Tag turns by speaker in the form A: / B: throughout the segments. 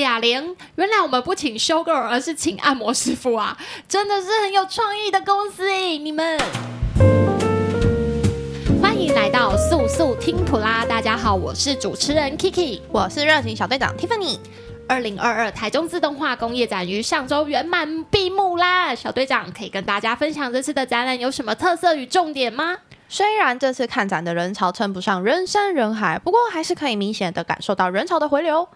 A: 雅玲，原来我们不请修 girl，而是请按摩师傅啊！真的是很有创意的公司诶，你们。欢迎来到速速听普拉，大家好，我是主持人 Kiki，
B: 我是热情小队长 Tiffany。
A: 二零二二台中自动化工业展于上周圆满闭幕啦！小队长可以跟大家分享这次的展览有什么特色与重点吗？
B: 虽然这次看展的人潮称不上人山人海，不过还是可以明显的感受到人潮的回流。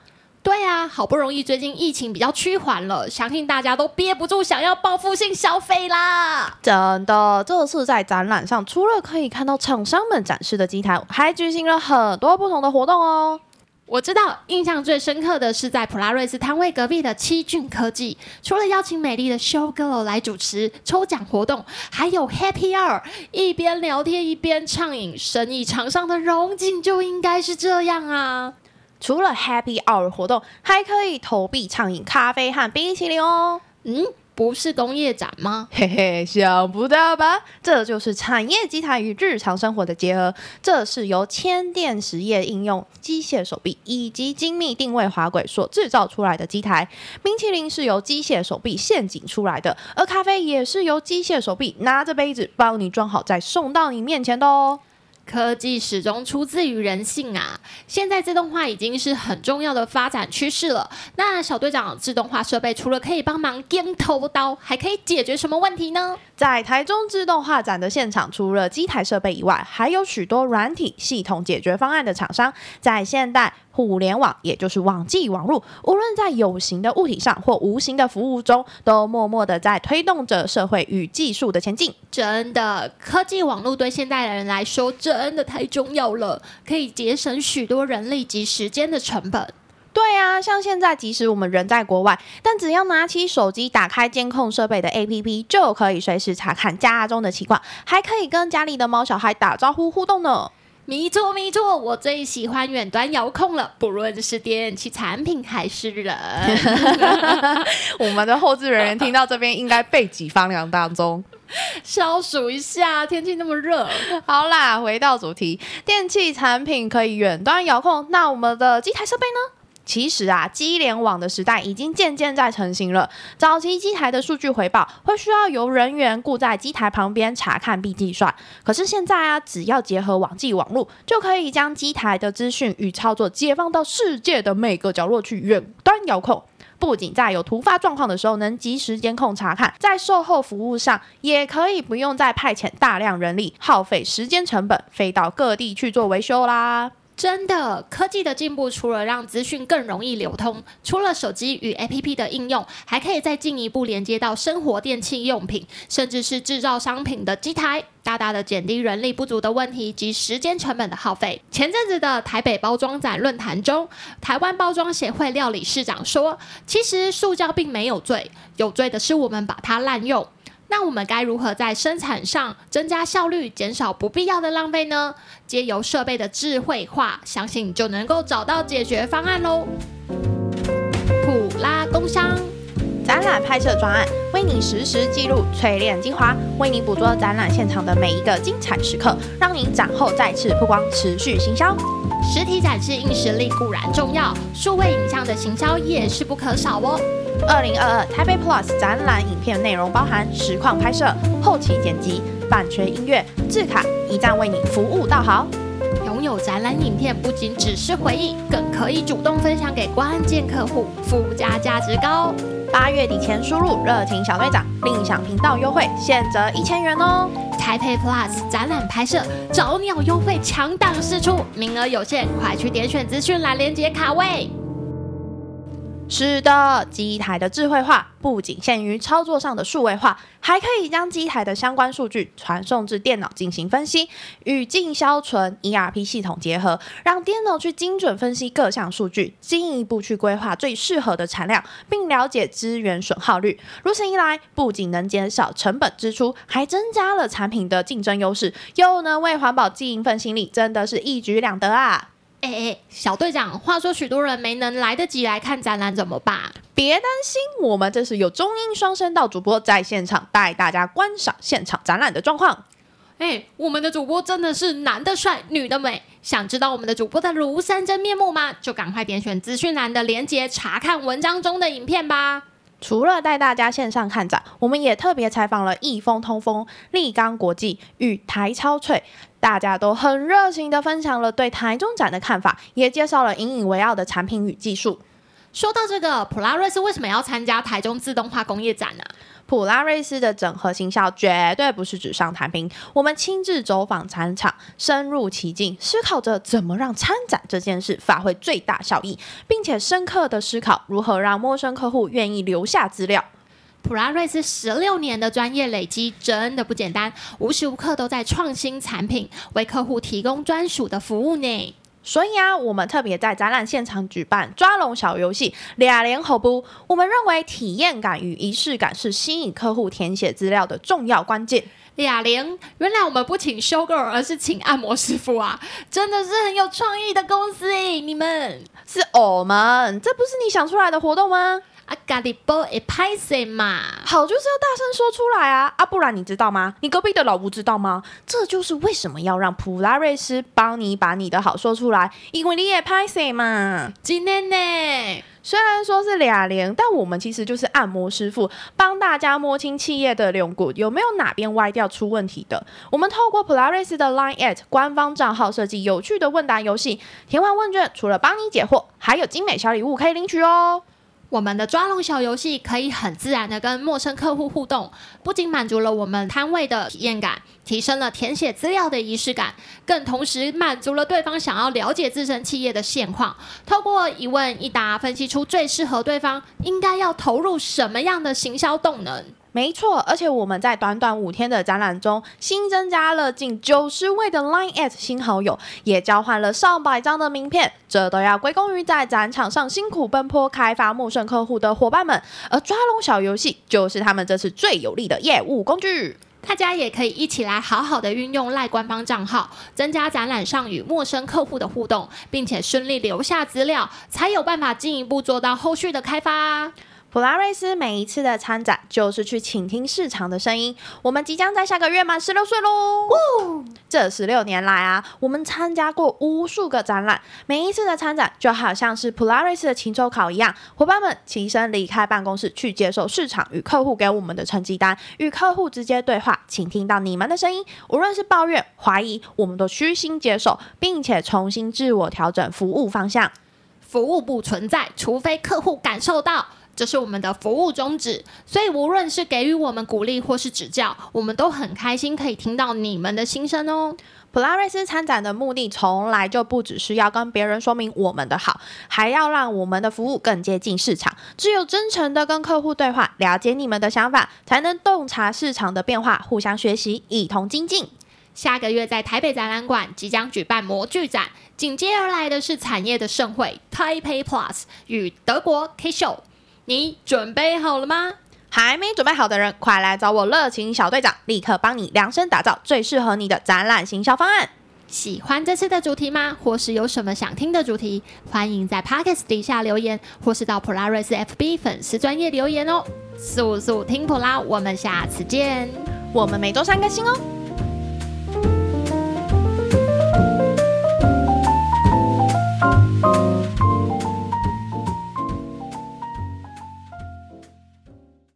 A: 对啊，好不容易最近疫情比较趋缓了，相信大家都憋不住想要报复性消费啦！
B: 真的，这次在展览上，除了可以看到厂商们展示的机台，还举行了很多不同的活动哦。
A: 我知道，印象最深刻的是在普拉瑞斯摊位隔壁的七骏科技，除了邀请美丽的 Show Girl 来主持抽奖活动，还有 Happy Hour，一边聊天一边畅饮，生意场上的荣景就应该是这样啊。
B: 除了 Happy Hour 活动，还可以投币畅饮咖啡和冰淇淋哦。
A: 嗯，不是工业展吗？
B: 嘿嘿，想不到吧？这就是产业机台与日常生活的结合。这是由千电实业应用机械手臂以及精密定位滑轨所制造出来的机台。冰淇淋是由机械手臂陷阱出来的，而咖啡也是由机械手臂拿着杯子帮你装好再送到你面前的哦。
A: 科技始终出自于人性啊！现在自动化已经是很重要的发展趋势了。那小队长，自动化设备除了可以帮忙剪头刀，还可以解决什么问题呢？
B: 在台中自动化展的现场，除了机台设备以外，还有许多软体系统解决方案的厂商，在现代。互联网，也就是网际网络，无论在有形的物体上或无形的服务中，都默默的在推动着社会与技术的前进。
A: 真的，科技网络对现代人来说真的太重要了，可以节省许多人力及时间的成本。
B: 对啊，像现在，即使我们人在国外，但只要拿起手机，打开监控设备的 APP，就可以随时查看家中的情况，还可以跟家里的猫小孩打招呼互动呢。
A: 没错，没错，我最喜欢远端遥控了，不论是电器产品还是人。
B: 我们的后置人员听到这边应该背脊发凉当中。
A: 消暑一下，天气那么热。
B: 好啦，回到主题，电器产品可以远端遥控，那我们的机台设备呢？其实啊，机联网的时代已经渐渐在成型了。早期机台的数据回报会需要由人员雇在机台旁边查看并计算，可是现在啊，只要结合网际网络，就可以将机台的资讯与操作解放到世界的每个角落去远端遥控。不仅在有突发状况的时候能及时监控查看，在售后服务上也可以不用再派遣大量人力，耗费时间成本，飞到各地去做维修啦。
A: 真的，科技的进步除了让资讯更容易流通，除了手机与 APP 的应用，还可以再进一步连接到生活电器用品，甚至是制造商品的机台，大大的减低人力不足的问题及时间成本的耗费。前阵子的台北包装展论坛中，台湾包装协会料理市长说：“其实塑胶并没有罪，有罪的是我们把它滥用。”那我们该如何在生产上增加效率，减少不必要的浪费呢？借由设备的智慧化，相信你就能够找到解决方案喽。普拉工商
B: 展览拍摄专案，为你实时记录淬炼精华，为你捕捉展览现场的每一个精彩时刻，让你展后再次曝光，持续行销。
A: 实体展示硬实力固然重要，数位影像的行销也是不可少哦。
B: 二零二二台北 Plus 展览影片内容包含实况拍摄、后期剪辑、版权音乐、制卡，一站为你服务到好。
A: 拥有展览影片不仅只是回忆，更可以主动分享给关键客户，附加价值高。
B: 八月底前输入热情小队长，另享频道优惠，现折一千元哦。
A: 台北 Plus 展览拍摄找鸟优惠强档试出，名额有限，快去点选资讯栏连接卡位。
B: 是的，机台的智慧化不仅限于操作上的数位化，还可以将机台的相关数据传送至电脑进行分析，与进销存 ERP 系统结合，让电脑去精准分析各项数据，进一步去规划最适合的产量，并了解资源损耗率。如此一来，不仅能减少成本支出，还增加了产品的竞争优势，又能为环保尽一份心力，真的是一举两得啊！
A: 哎哎，小队长，话说许多人没能来得及来看展览，怎么办？
B: 别担心，我们这是有中英双声道主播在现场带大家观赏现场展览的状况。
A: 哎，我们的主播真的是男的帅，女的美，想知道我们的主播的庐山真面目吗？就赶快点选资讯栏的链接，查看文章中的影片吧。
B: 除了带大家线上看展，我们也特别采访了益丰通风、立刚国际与台超翠，大家都很热情的分享了对台中展的看法，也介绍了引以为傲的产品与技术。
A: 说到这个，普拉瑞斯为什么要参加台中自动化工业展呢？
B: 普拉瑞斯的整合行销绝对不是纸上谈兵，我们亲自走访展场，深入其境，思考着怎么让参展这件事发挥最大效益，并且深刻的思考如何让陌生客户愿意留下资料。
A: 普拉瑞斯十六年的专业累积真的不简单，无时无刻都在创新产品，为客户提供专属的服务呢。
B: 所以啊，我们特别在展览现场举办抓龙小游戏，俩连好不？我们认为体验感与仪式感是吸引客户填写资料的重要关键。
A: 俩连，原来我们不请修 girl，而是请按摩师傅啊！真的是很有创意的公司诶，你们
B: 是我们，这不是你想出来的活动吗？
A: 啊，咖也拍谁嘛？
B: 好就是要大声说出来啊！啊，不然你知道吗？你隔壁的老吴知道吗？这就是为什么要让普拉瑞斯帮你把你的好说出来，因为你也拍谁嘛。
A: 今天呢，
B: 虽然说是俩连，但我们其实就是按摩师傅，帮大家摸清企业的龙骨有没有哪边歪掉出问题的。我们透过普拉瑞斯的 Line@ 官方账号设计有趣的问答游戏，填完问卷，除了帮你解惑，还有精美小礼物可以领取哦。
A: 我们的抓龙小游戏可以很自然的跟陌生客户互动，不仅满足了我们摊位的体验感，提升了填写资料的仪式感，更同时满足了对方想要了解自身企业的现况，透过一问一答分析出最适合对方应该要投入什么样的行销动能。
B: 没错，而且我们在短短五天的展览中，新增加了近九十位的 Line@ 新好友，也交换了上百张的名片，这都要归功于在展场上辛苦奔波开发陌生客户的伙伴们。而抓龙小游戏就是他们这次最有力的业务工具。
A: 大家也可以一起来好好的运用赖官方账号，增加展览上与陌生客户的互动，并且顺利留下资料，才有办法进一步做到后续的开发。
B: 普拉瑞斯每一次的参展，就是去倾听市场的声音。我们即将在下个月满十六岁喽！哦，这十六年来啊，我们参加过无数个展览，每一次的参展就好像是普拉瑞斯的期中考一样，伙伴们起身离开办公室，去接受市场与客户给我们的成绩单，与客户直接对话，倾听到你们的声音，无论是抱怨、怀疑，我们都虚心接受，并且重新自我调整服务方向。
A: 服务不存在，除非客户感受到。这是我们的服务宗旨，所以无论是给予我们鼓励或是指教，我们都很开心可以听到你们的心声哦。
B: 普拉瑞斯参展的目的从来就不只是要跟别人说明我们的好，还要让我们的服务更接近市场。只有真诚的跟客户对话，了解你们的想法，才能洞察市场的变化，互相学习，一同精进。
A: 下个月在台北展览馆即将举办模具展，紧接而来的是产业的盛会 Taipei Plus 与德国 K Show。你准备好了吗？
B: 还没准备好的人，快来找我热情小队长，立刻帮你量身打造最适合你的展览行销方案。
A: 喜欢这次的主题吗？或是有什么想听的主题？欢迎在 Podcast 底下留言，或是到普拉瑞斯 FB 粉丝专业留言哦。速速听普拉，我们下次见。
B: 我们每周三更新哦。